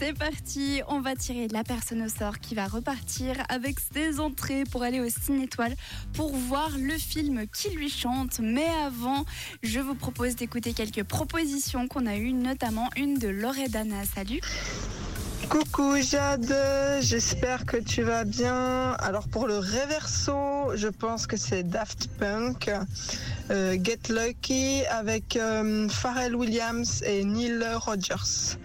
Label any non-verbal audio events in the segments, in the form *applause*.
C'est parti, on va tirer la personne au sort qui va repartir avec ses entrées pour aller au Ciné Étoile pour voir le film qui lui chante. Mais avant, je vous propose d'écouter quelques propositions qu'on a eues, notamment une de Loredana. Salut Coucou Jade, j'espère que tu vas bien. Alors pour le réverso, je pense que c'est Daft Punk, euh, Get Lucky avec euh, Pharrell Williams et Neil Rogers.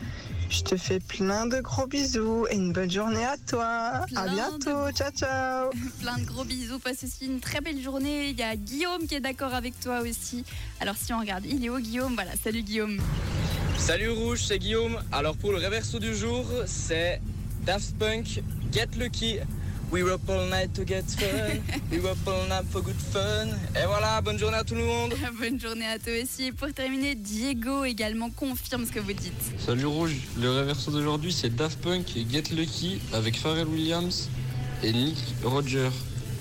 Je te fais plein de gros bisous et une bonne journée à toi. Plein à bientôt, de- ciao ciao. *laughs* Plein de gros bisous, passe aussi une très belle journée. Il y a Guillaume qui est d'accord avec toi aussi. Alors si on regarde, il est où Guillaume? Voilà, salut Guillaume. Salut Rouge, c'est Guillaume. Alors pour le réverso du jour, c'est Daft Punk, Get Lucky. We up all night to get fun. *laughs* We up all night for good fun. Et voilà, bonne journée à tout le monde. *laughs* Bonne journée à toi aussi. Et pour terminer, Diego également confirme ce que vous dites. Salut Rouge, le réverso d'aujourd'hui c'est Daft Punk et Get Lucky avec Pharrell Williams et Nick Roger.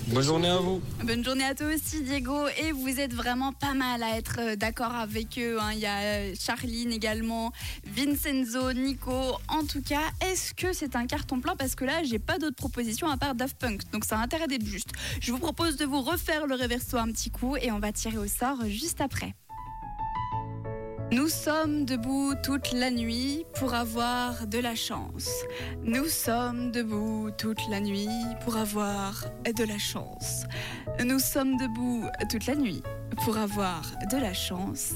Bonne journée à vous. Bonne journée à toi aussi, Diego. Et vous êtes vraiment pas mal à être euh, d'accord avec eux. hein. Il y a euh, Charline également, Vincenzo, Nico. En tout cas, est-ce que c'est un carton plein? Parce que là, j'ai pas d'autres propositions à part Daft Punk. Donc ça a intérêt d'être juste. Je vous propose de vous refaire le reverso un petit coup et on va tirer au sort juste après. Nous sommes debout toute la nuit pour avoir de la chance. Nous sommes debout toute la nuit pour avoir de la chance. Nous sommes debout toute la nuit pour avoir de la chance.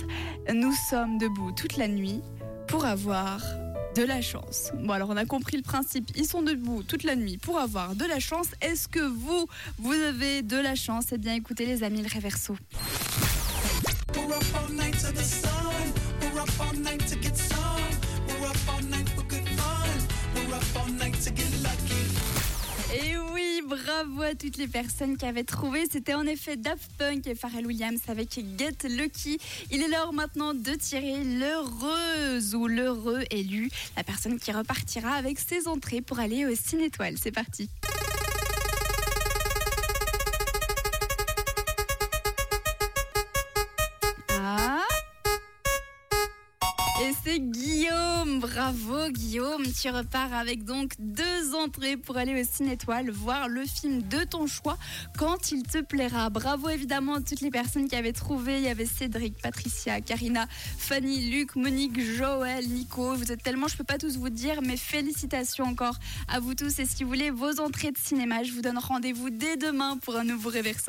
Nous sommes debout toute la nuit pour avoir de la chance. Bon alors on a compris le principe, ils sont debout toute la nuit pour avoir de la chance. Est-ce que vous, vous avez de la chance? Eh bien écoutez les amis, le réverso. Et oui, bravo à toutes les personnes qui avaient trouvé. C'était en effet Daft Punk et Pharrell Williams avec Get Lucky. Il est l'heure maintenant de tirer l'heureuse ou l'heureux élu, la personne qui repartira avec ses entrées pour aller au Ciné Étoile. C'est parti. Et c'est Guillaume, bravo Guillaume, tu repars avec donc deux entrées pour aller au Ciné Étoile voir le film de ton choix quand il te plaira. Bravo évidemment à toutes les personnes qui avaient trouvé, il y avait Cédric, Patricia, Karina, Fanny, Luc, Monique, Joël, Nico, vous êtes tellement, je peux pas tous vous dire, mais félicitations encore à vous tous. Et si vous voulez vos entrées de cinéma, je vous donne rendez-vous dès demain pour un nouveau réverso.